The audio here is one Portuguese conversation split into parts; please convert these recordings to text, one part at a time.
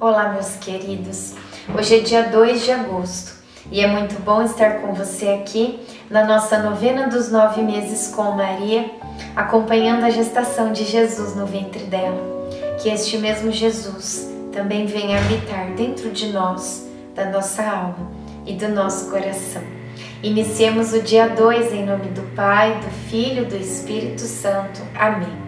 Olá, meus queridos. Hoje é dia 2 de agosto e é muito bom estar com você aqui na nossa novena dos nove meses com Maria, acompanhando a gestação de Jesus no ventre dela. Que este mesmo Jesus também venha habitar dentro de nós, da nossa alma e do nosso coração. Iniciemos o dia 2 em nome do Pai, do Filho e do Espírito Santo. Amém.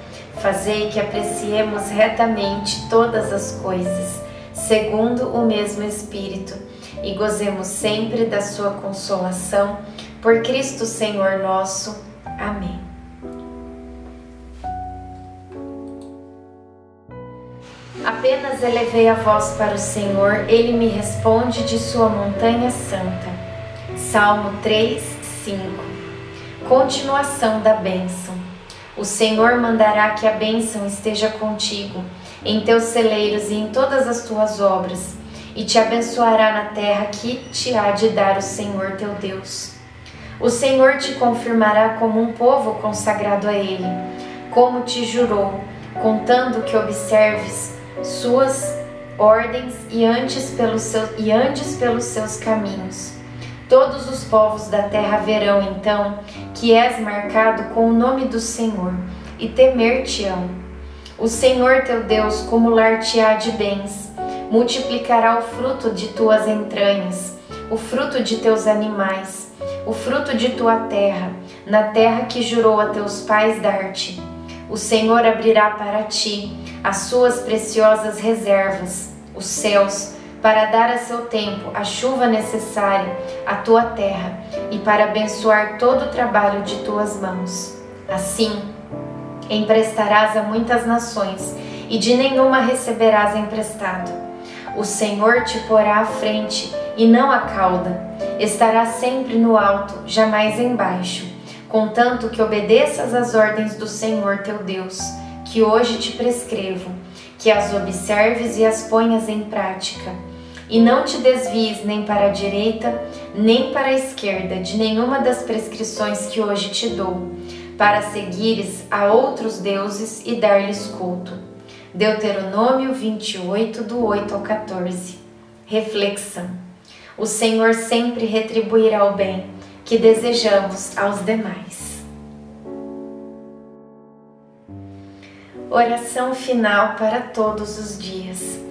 Fazei que apreciemos retamente todas as coisas, segundo o mesmo Espírito, e gozemos sempre da Sua consolação. Por Cristo Senhor nosso. Amém. Apenas elevei a voz para o Senhor, ele me responde de sua montanha santa. Salmo 3, 5. Continuação da bênção. O Senhor mandará que a bênção esteja contigo, em teus celeiros e em todas as tuas obras, e te abençoará na terra que te há de dar o Senhor teu Deus. O Senhor te confirmará como um povo consagrado a Ele, como te jurou, contando que observes suas ordens e antes pelos seus, e antes pelos seus caminhos. Todos os povos da terra verão então que és marcado com o nome do Senhor e temer-te-ão. O Senhor teu Deus cumular-te-á de bens, multiplicará o fruto de tuas entranhas, o fruto de teus animais, o fruto de tua terra, na terra que jurou a teus pais dar-te. O Senhor abrirá para ti as suas preciosas reservas, os céus, para dar a seu tempo a chuva necessária à tua terra e para abençoar todo o trabalho de tuas mãos. Assim, emprestarás a muitas nações e de nenhuma receberás emprestado. O Senhor te porá à frente e não à cauda. Estará sempre no alto, jamais embaixo, contanto que obedeças às ordens do Senhor teu Deus, que hoje te prescrevo, que as observes e as ponhas em prática e não te desvies nem para a direita, nem para a esquerda de nenhuma das prescrições que hoje te dou, para seguires a outros deuses e dar-lhes culto. Deuteronômio 28, do 8 ao 14. Reflexão. O Senhor sempre retribuirá o bem que desejamos aos demais. Oração final para todos os dias.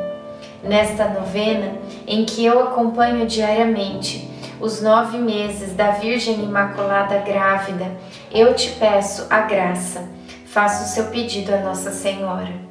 Nesta novena, em que eu acompanho diariamente os nove meses da Virgem Imaculada Grávida, eu te peço a graça. Faça o seu pedido a Nossa Senhora.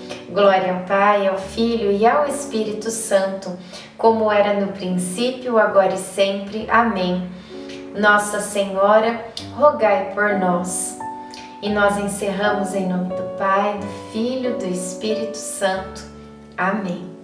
Glória ao Pai, ao Filho e ao Espírito Santo como era no princípio, agora e sempre. Amém. Nossa Senhora, rogai por nós. E nós encerramos em nome do Pai, do Filho, do Espírito Santo. Amém.